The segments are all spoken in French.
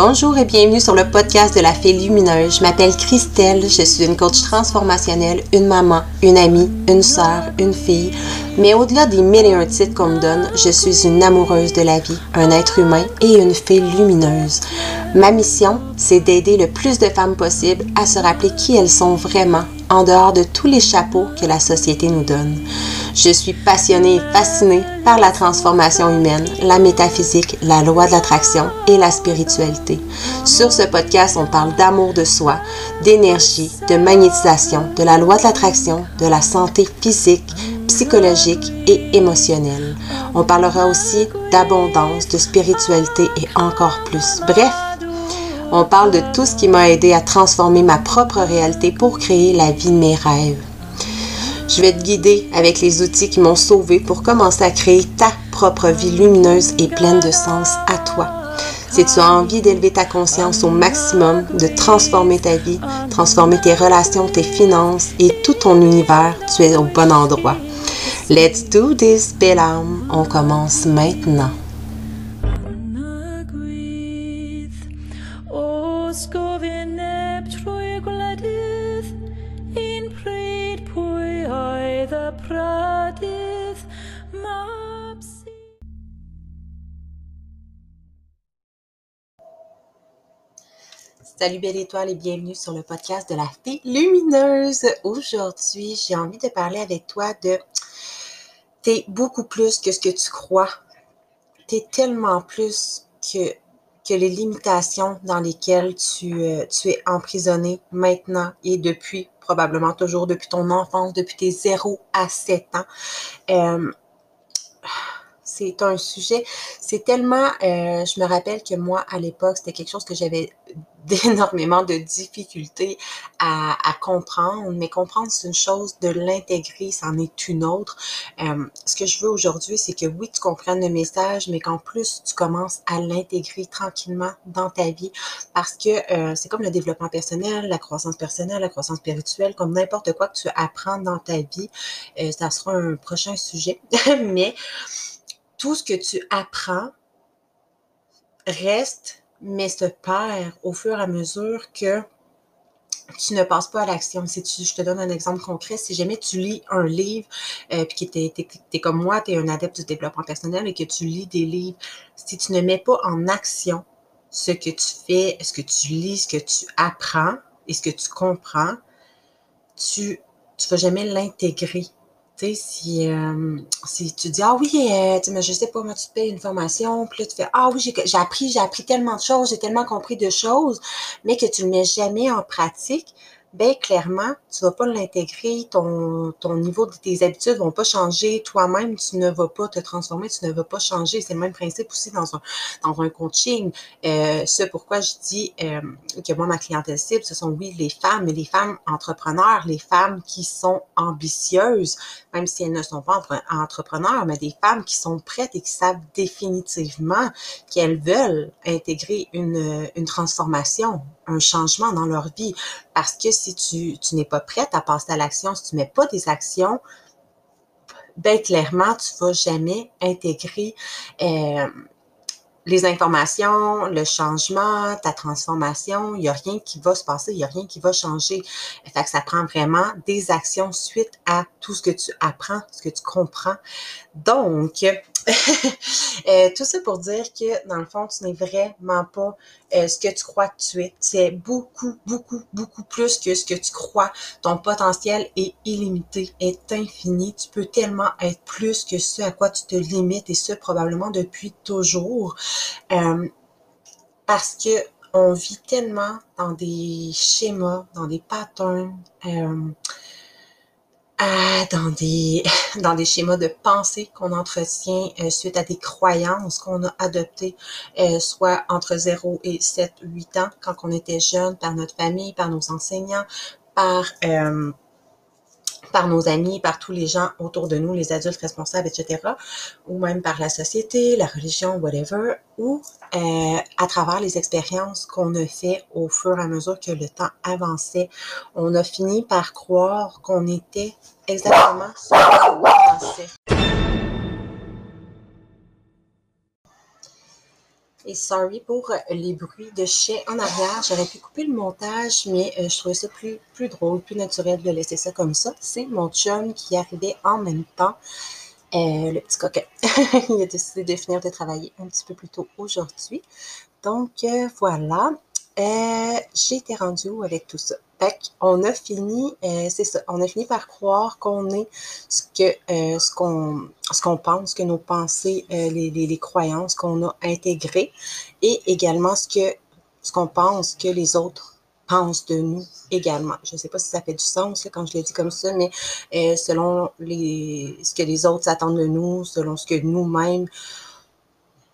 Bonjour et bienvenue sur le podcast de la Fée Lumineuse. Je m'appelle Christelle, je suis une coach transformationnelle, une maman, une amie, une sœur, une fille. Mais au-delà des mille et un titres qu'on me donne, je suis une amoureuse de la vie, un être humain et une fée lumineuse. Ma mission, c'est d'aider le plus de femmes possible à se rappeler qui elles sont vraiment en dehors de tous les chapeaux que la société nous donne. Je suis passionnée et fascinée par la transformation humaine, la métaphysique, la loi de l'attraction et la spiritualité. Sur ce podcast, on parle d'amour de soi, d'énergie, de magnétisation, de la loi de l'attraction, de la santé physique, psychologique et émotionnelle. On parlera aussi d'abondance, de spiritualité et encore plus. Bref, on parle de tout ce qui m'a aidé à transformer ma propre réalité pour créer la vie de mes rêves. Je vais te guider avec les outils qui m'ont sauvé pour commencer à créer ta propre vie lumineuse et pleine de sens à toi. Si tu as envie d'élever ta conscience au maximum, de transformer ta vie, transformer tes relations, tes finances et tout ton univers, tu es au bon endroit. Let's do this, belle. On commence maintenant. Salut belle étoile et bienvenue sur le podcast de la fée lumineuse. Aujourd'hui, j'ai envie de parler avec toi de t'es beaucoup plus que ce que tu crois. T'es tellement plus que, que les limitations dans lesquelles tu, euh, tu es emprisonné maintenant et depuis, probablement toujours depuis ton enfance, depuis tes 0 à 7 ans. Euh, c'est un sujet, c'est tellement, euh, je me rappelle que moi, à l'époque, c'était quelque chose que j'avais d'énormément de difficultés à, comprendre, mais comprendre c'est une chose, de l'intégrer, c'en est une autre. Euh, ce que je veux aujourd'hui, c'est que oui, tu comprennes le message, mais qu'en plus, tu commences à l'intégrer tranquillement dans ta vie parce que euh, c'est comme le développement personnel, la croissance personnelle, la croissance spirituelle, comme n'importe quoi que tu apprends dans ta vie. Euh, ça sera un prochain sujet, mais tout ce que tu apprends reste mais se perd au fur et à mesure que tu ne passes pas à l'action. Si tu, je te donne un exemple concret, si jamais tu lis un livre, euh, puis que tu es, comme moi, tu es un adepte du développement personnel et que tu lis des livres, si tu ne mets pas en action ce que tu fais, ce que tu lis, ce que tu apprends et ce que tu comprends, tu ne vas jamais l'intégrer tu sais, si, euh, si tu dis, ah oui, euh, tu je sais pas, moi, tu te payes une formation, puis là, tu fais, ah oui, j'ai appris, j'ai appris tellement de choses, j'ai tellement compris de choses, mais que tu ne le mets jamais en pratique, ben clairement, tu vas pas l'intégrer, ton, ton niveau de tes habitudes vont pas changer, toi-même, tu ne vas pas te transformer, tu ne vas pas changer. C'est le même principe aussi dans un, dans un coaching. Euh, ce pourquoi je dis euh, que moi, ma clientèle cible, ce sont oui les femmes, mais les femmes entrepreneurs, les femmes qui sont ambitieuses, même si elles ne sont pas entrepreneurs, mais des femmes qui sont prêtes et qui savent définitivement qu'elles veulent intégrer une, une transformation, un changement dans leur vie. Parce que si tu, n'es pas prête à passer à l'action, si tu ne mets pas des actions, ben clairement, tu ne vas jamais intégrer euh, les informations, le changement, ta transformation, il n'y a rien qui va se passer, il n'y a rien qui va changer. Fait que ça prend vraiment des actions suite à tout ce que tu apprends, ce que tu comprends. Donc, euh, tout ça pour dire que dans le fond, tu n'es vraiment pas euh, ce que tu crois que tu es. Es beaucoup, beaucoup, beaucoup plus que ce que tu crois. Ton potentiel est illimité, est infini. Tu peux tellement être plus que ce à quoi tu te limites et ce probablement depuis toujours. Euh, parce que on vit tellement dans des schémas, dans des patterns. Dans des dans des schémas de pensée qu'on entretient euh, suite à des croyances qu'on a adoptées, euh, soit entre 0 et 7, 8 ans, quand on était jeune, par notre famille, par nos enseignants, par euh, par nos amis, par tous les gens autour de nous, les adultes responsables, etc., ou même par la société, la religion, whatever, ou euh, à travers les expériences qu'on a fait au fur et à mesure que le temps avançait, on a fini par croire qu'on était exactement ce qu'on pensait. Et sorry pour les bruits de chien en arrière. J'aurais pu couper le montage, mais je trouvais ça plus, drôle, plus naturel de laisser ça comme ça. C'est mon chum qui arrivait en même temps. le petit coquin. il a décidé de finir de travailler un petit peu plus tôt aujourd'hui. Donc, voilà. J'ai été rendue où avec tout ça? Fait on a fini, euh, c'est ça, on a fini par croire qu'on est ce que euh, ce qu'on ce qu'on pense, que nos pensées, euh, les, les, croyances qu'on a intégrées, et également ce que ce qu'on pense que les autres pensent de nous également. Je ne sais pas si ça fait du sens quand je le dis comme ça, mais selon les ce que les autres attendent de nous, selon ce que nous-mêmes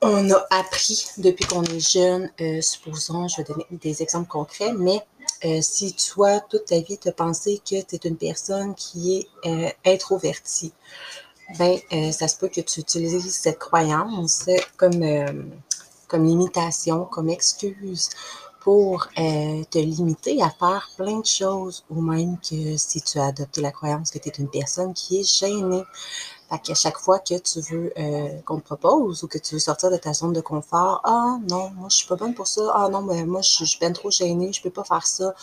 on a appris depuis qu'on est jeune, supposons, je vais donner des exemples concrets, mais euh, si toi, toute ta vie, tu as pensé que tu es une personne qui est euh, introvertie, ben, euh, ça se peut que tu utilises cette croyance comme, comme limitation, comme excuse pour te limiter à faire plein de choses, ou même que si tu as adopté la croyance que tu es une personne qui est gênée. Fait qu'à chaque fois que tu veux euh, qu'on te propose ou que tu veux sortir de ta zone de confort, ah non, moi je suis pas bonne pour ça, ah non, mais moi je, suis bien trop gênée, je peux pas faire ça.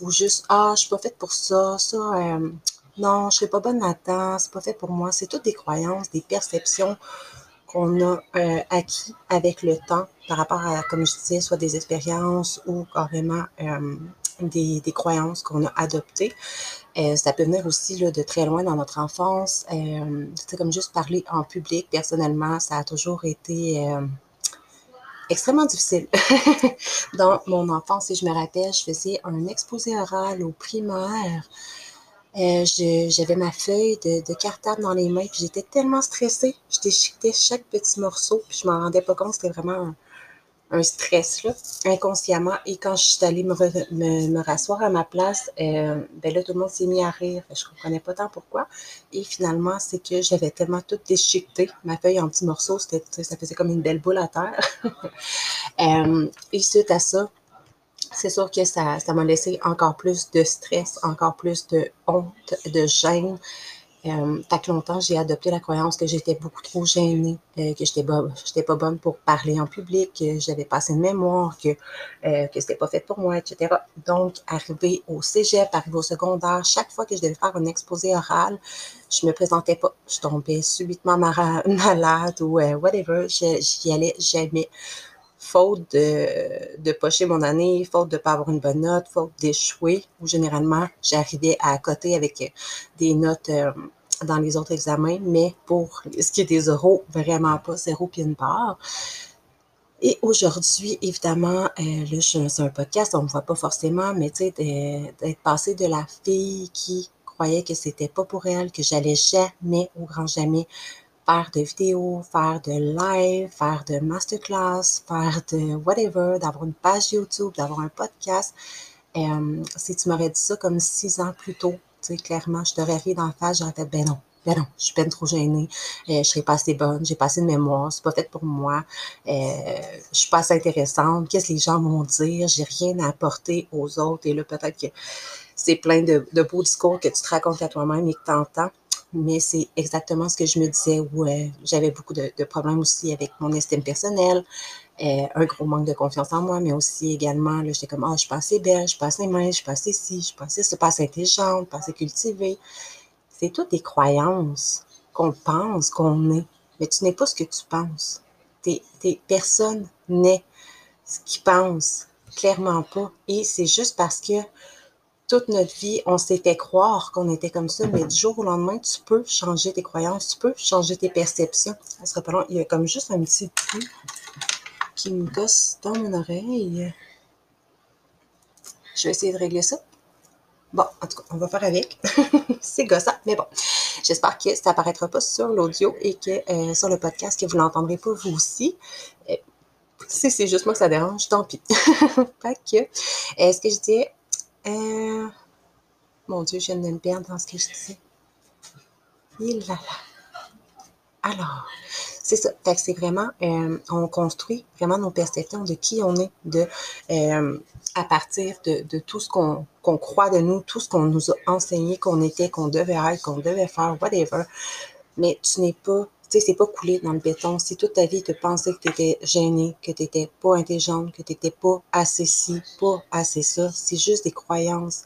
Ou juste, ah, je suis pas faite pour ça, ça, euh, non, je suis pas bonne là-dedans, c'est pas fait pour moi. C'est toutes des croyances, des perceptions qu'on a euh, acquis avec le temps par rapport à, comme je disais, soit des expériences ou carrément des, des croyances qu'on a adoptées. Euh, ça peut venir aussi là, de très loin dans notre enfance. Euh, comme juste parler en public, personnellement, ça a toujours été euh, extrêmement difficile. dans mon enfance, si je me rappelle, je faisais un exposé oral au primaire. J'avais ma feuille de, de, cartable dans les mains, j'étais tellement stressée. Je déchiquetais chaque petit morceau, puis je m'en rendais pas compte. C'était vraiment stress là, inconsciemment. Et quand je suis allée me, rasseoir à ma place, euh, ben là, tout le monde s'est mis à rire. Je comprenais pas tant pourquoi. Et finalement, c'est que j'avais tellement tout déchiqueté, ma feuille en petits morceaux, ça faisait comme une belle boule à terre. euh, et suite à ça, c'est sûr que ça m'a laissé encore plus de stress, encore plus de honte, de gêne. Euh, que longtemps, j'ai adopté la croyance que j'étais beaucoup trop gênée, euh, que j'étais j'étais pas bonne pour parler en public, que j'avais pas assez de mémoire, que, euh, que c'était pas fait pour moi, etc. Donc, arrivé au cégep, arrivé au secondaire, chaque fois que je devais faire un exposé oral, je me présentais pas. Je tombais subitement malade ou euh, whatever. J'y allais jamais. Faute de, pocher mon année, faute de pas avoir une bonne note, faute d'échouer, ou généralement, j'arrivais à côté avec des notes euh, dans les autres examens, mais pour ce qui est des euros, vraiment pas zéro pied une part. Et aujourd'hui, évidemment, euh, là, c'est un podcast, on me voit pas forcément, mais tu sais, d'être passé de la fille qui croyait que c'était pas pour elle, que j'allais jamais, au grand jamais, faire de vidéos, faire de live, faire de masterclass, faire de whatever, d'avoir une page YouTube, d'avoir un podcast. Euh, si tu m'aurais dit ça comme six ans plus tôt, tu sais, clairement, je t'aurais ri dans la face, j'aurais fait, ben non, ben non, je suis peine trop gênée, euh, je serais pas assez bonne, j'ai pas assez de mémoire, c'est pas fait pour moi, euh, je suis pas assez intéressante, qu'est-ce que les gens vont dire, j'ai rien à apporter aux autres, et là, peut-être que c'est plein de, de beaux discours que tu te racontes à toi-même et que tu entends mais c'est exactement ce que je me disais où euh, j'avais beaucoup de, problèmes aussi avec mon estime personnelle, euh, un gros manque de confiance en moi, mais aussi également, j'étais comme, ah, je suis pas assez belle, je suis pas assez mince, je suis pas assez ci, je suis pas assez, pas assez intelligente, pas assez cultivée. C'est toutes des croyances qu'on pense qu'on est, mais tu n'es pas ce que tu penses. T'es, t'es, personne n'est ce qu'ils pense, clairement pas. Et c'est juste parce que toute notre vie, on s'est fait croire qu'on était comme ça, mais du jour au lendemain, tu peux changer tes croyances, tu peux changer tes perceptions. Ça sera pas. Il y a comme juste un petit truc qui me gosse dans mon oreille. Je vais essayer de régler ça. Bon, en tout cas, on va faire avec. c'est gossant, mais bon. J'espère que ça apparaîtra pas sur l'audio et que euh, sur le podcast, que vous l'entendrez pas vous aussi. Euh, si c'est juste moi que ça dérange, tant pis. fait que, est-ce que je disais, euh, mon Dieu, je viens de me dans ce que je disais. Il là là. Alors, c'est ça. Fait que c'est vraiment, euh, on construit vraiment nos perceptions de qui on est, de euh, à partir de, tout ce qu'on qu'on croit de nous, tout ce qu'on nous a enseigné qu'on était, qu'on devait être, qu'on devait faire, whatever. Mais tu n'es pas sais, c'est pas coulé dans le béton. Si toute ta vie, tu pensais que tu étais gênée, que tu n'étais pas intelligente, que tu n'étais pas assez ci, pas assez ça, c'est juste des croyances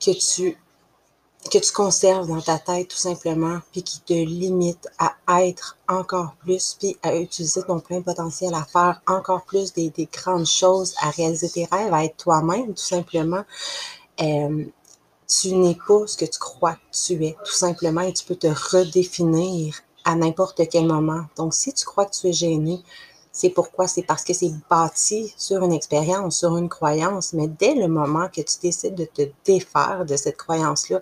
que tu que tu conserves dans ta tête tout simplement, puis qui te limitent à être encore plus, puis à utiliser ton plein potentiel, à faire encore plus des, des grandes choses, à réaliser tes rêves, à être toi-même tout simplement. Euh, tu n'es pas ce que tu crois que tu es, tout simplement, et tu peux te redéfinir à n'importe quel moment. Donc, si tu crois que tu es gêné, c'est pourquoi? C'est parce que c'est bâti sur une expérience, sur une croyance, mais dès le moment que tu décides de te défaire de cette croyance-là,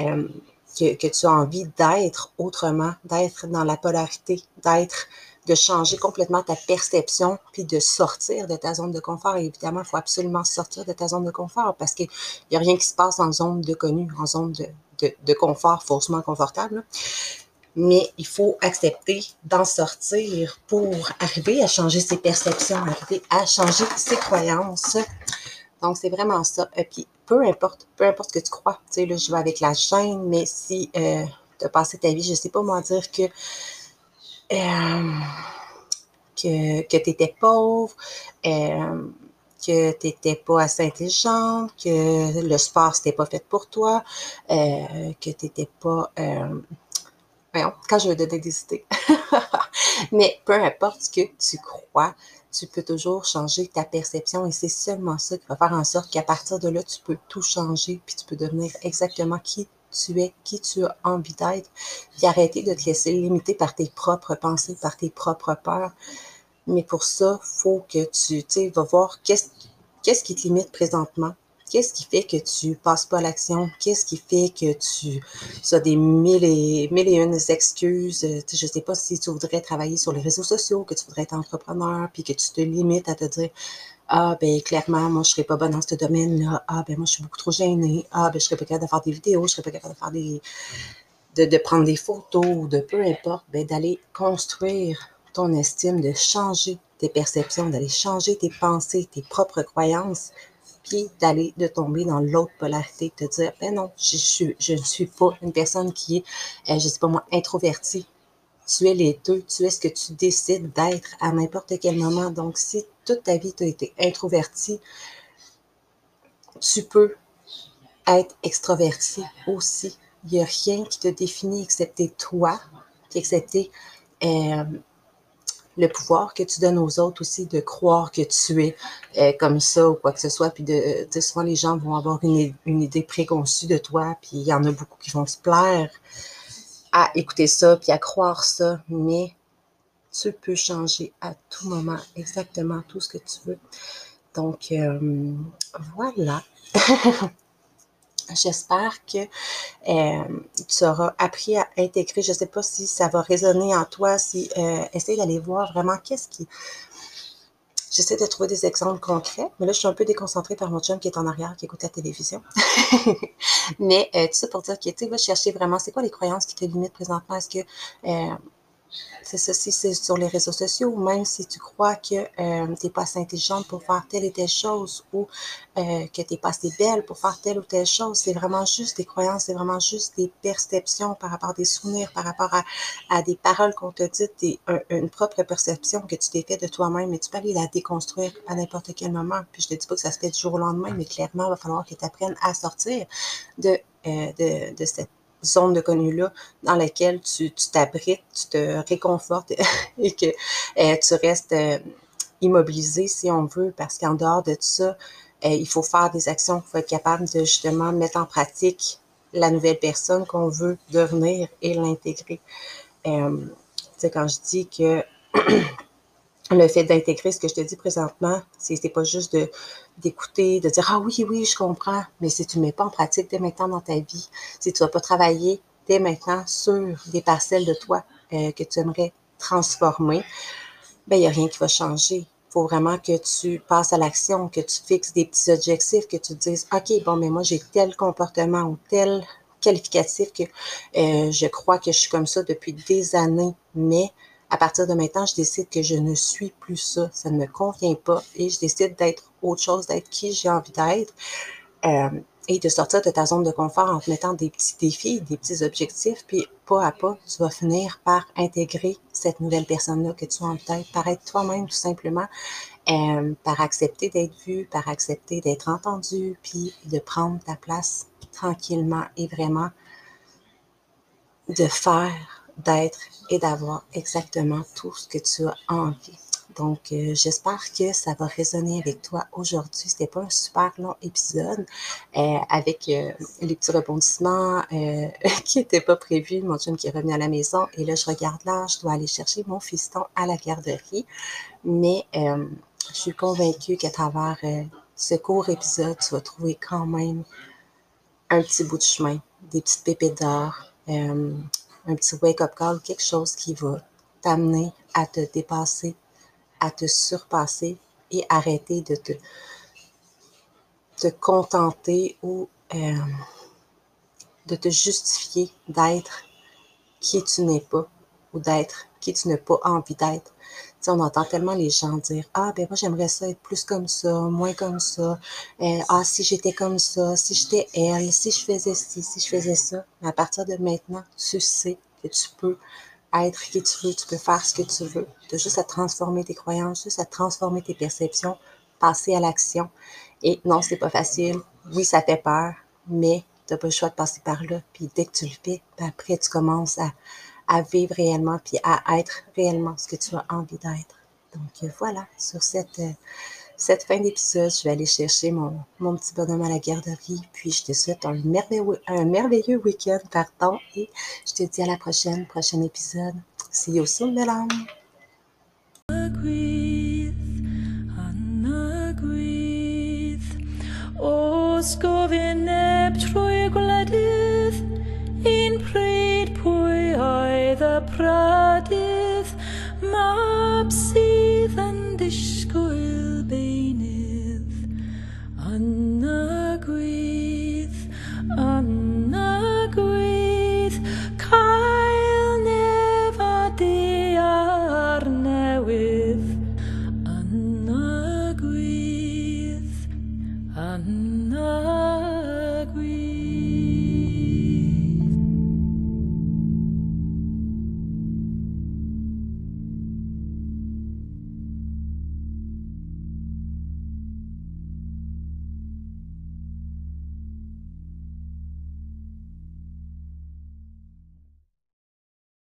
euh, que, tu as envie d'être autrement, d'être dans la polarité, d'être, de changer complètement ta perception, puis de sortir de ta zone de confort. Et évidemment, il faut absolument sortir de ta zone de confort parce qu'il n'y a rien qui se passe en zone de connu, en zone de confort faussement confortable mais il faut accepter d'en sortir pour arriver à changer ses perceptions, arriver à changer ses croyances. Donc, c'est vraiment ça. Et puis, peu importe, peu importe ce que tu crois. Tu sais, là, je vais avec la chaîne, mais si euh, tu as passé ta vie, je sais pas moi dire que, euh, que, tu étais pauvre, euh, que tu n'étais pas assez intelligente, que le sport, c'était pas fait pour toi, euh, que tu n'étais pas quand je vais donner des. Mais peu importe ce que tu crois, tu peux toujours changer ta perception et c'est seulement ça qui va faire en sorte qu'à partir de là, tu peux tout changer puis tu peux devenir exactement qui tu es, qui tu as envie d'être, puis arrêter de te laisser limiter par tes propres pensées, par tes propres peurs. Mais pour ça, faut que tu, tu vas voir qu'est-ce, qu'est-ce qui te limite présentement, Qu'est-ce qui fait que tu passes pas à l'action? Qu'est-ce qui fait que tu, as des mille et, mille et une excuses? Euh, je sais pas si tu voudrais travailler sur les réseaux sociaux, que tu voudrais être entrepreneur, puis que tu te limites à te dire, ah, ben, clairement, moi, je serais pas bonne dans ce domaine-là. Ah, ben, moi, je suis beaucoup trop gênée. Ah, ben, je serais pas capable de faire des vidéos, je serais pas capable de faire des, de, de prendre des photos, de peu importe, ben, d'aller construire ton estime, de changer tes perceptions, d'aller changer tes pensées, tes propres croyances, puis d'aller, de tomber dans l'autre polarité, de dire, ben non, je, je, ne suis pas une personne qui est, euh, je sais pas moi, introvertie. Tu es les deux, tu es ce que tu décides d'être à n'importe quel moment. Donc, si toute ta vie, tu as été introverti, tu peux être extroverti aussi. Il n'y a rien qui te définit excepté toi, excepté euh, le pouvoir que tu donnes aux autres aussi de croire que tu es euh, comme ça ou quoi que ce soit. Puis de, sais, souvent les gens vont avoir une, une, idée préconçue de toi, puis il y en a beaucoup qui vont se plaire à écouter ça, puis à croire ça, mais tu peux changer à tout moment exactement tout ce que tu veux. Donc, euh, voilà. J'espère que euh, tu auras appris à intégrer. Je ne sais pas si ça va résonner en toi, si euh, essaye d'aller voir vraiment qu'est-ce qui. J'essaie de trouver des exemples concrets, mais là, je suis un peu déconcentrée par mon chum qui est en arrière, qui écoute la télévision. mais euh, tout ça pour dire que tu vas chercher vraiment, c'est quoi les croyances qui te limitent présentement? Est-ce que euh, c'est si c'est sur les réseaux sociaux, ou même si tu crois que euh, tu n'es pas assez intelligente pour faire telle et telle chose, ou euh, que tu n'es pas assez belle pour faire telle ou telle chose, c'est vraiment juste des croyances, c'est vraiment juste des perceptions par rapport à des souvenirs, par rapport à, à des paroles qu'on te dit, des, une propre perception que tu t'es fait de toi-même, mais tu peux aller la déconstruire à n'importe quel moment. Puis je te dis pas que ça se fait du jour au lendemain, mais clairement, il va falloir que tu apprennes à sortir de, euh, de, de cette zone de connu-là dans laquelle tu t'abrites, tu, te réconfortes et que euh, tu restes euh, immobilisé, si on veut, parce qu'en dehors de tout ça, euh, il faut faire des actions, il faut être capable de justement mettre en pratique la nouvelle personne qu'on veut devenir et l'intégrer. tu sais, quand je dis que le fait d'intégrer ce que je te dis présentement, c'est pas juste de d'écouter, de dire ah oui oui je comprends, mais si tu mets pas en pratique dès maintenant dans ta vie, si tu vas pas travailler dès maintenant sur des parcelles de toi euh, que tu aimerais transformer, ben il y a rien qui va changer. Il faut vraiment que tu passes à l'action, que tu fixes des petits objectifs, que tu te dises ok bon mais moi j'ai tel comportement ou tel qualificatif que euh, je crois que je suis comme ça depuis des années, mais à partir de maintenant, je décide que je ne suis plus ça. Ça ne me convient pas et je décide d'être autre chose, d'être qui j'ai envie d'être. Euh, et de sortir de ta zone de confort en te mettant des petits défis, des petits objectifs, puis pas à pas, tu vas finir par intégrer cette nouvelle personne-là que tu as en tête, par être toi-même tout simplement, euh, par accepter d'être vu, par accepter d'être entendu, puis de prendre ta place tranquillement et vraiment de faire, d'être et d'avoir exactement tout ce que tu as envie. Donc, euh, j'espère que ça va résonner avec toi aujourd'hui. C'était pas un super long épisode euh, avec euh, les petits rebondissements qui n'étaient pas prévus. Mon chum qui est revenu à la maison et là, je regarde là, je dois aller chercher mon fiston à la garderie. Mais je suis convaincue qu'à travers ce court épisode, tu vas trouver quand même un petit bout de chemin, des petites pépites d'or, un petit wake-up call, quelque chose qui va t'amener à te dépasser à te surpasser et arrêter de te, te contenter ou euh, de te justifier d'être qui tu n'es pas ou d'être qui tu n'as pas envie d'être. Tu on entend tellement les gens dire Ah, ben moi, j'aimerais ça être plus comme ça, moins comme ça. Euh, ah, si j'étais comme ça, si j'étais elle, si je faisais ci, si je faisais ça. Mais à partir de maintenant, tu sais que tu peux être qui tu veux, tu peux faire ce que tu veux. Tu as juste à transformer tes croyances, juste à transformer tes perceptions, passer à l'action. Et non, c'est pas facile. Oui, ça fait peur, mais tu n'as pas le choix de passer par là. Puis dès que tu le fais, ben après, tu commences à, à vivre réellement, puis à être réellement ce que tu as envie d'être. Donc voilà, sur cette euh, cette fin d'épisode, je vais aller chercher mon, mon, petit bonhomme à la garderie. Puis je te souhaite un merveilleux, un merveilleux week-end, pardon. Et je te dis à la prochaine, prochain épisode. See you soon, y prydydd mab sydd yn disgwyl.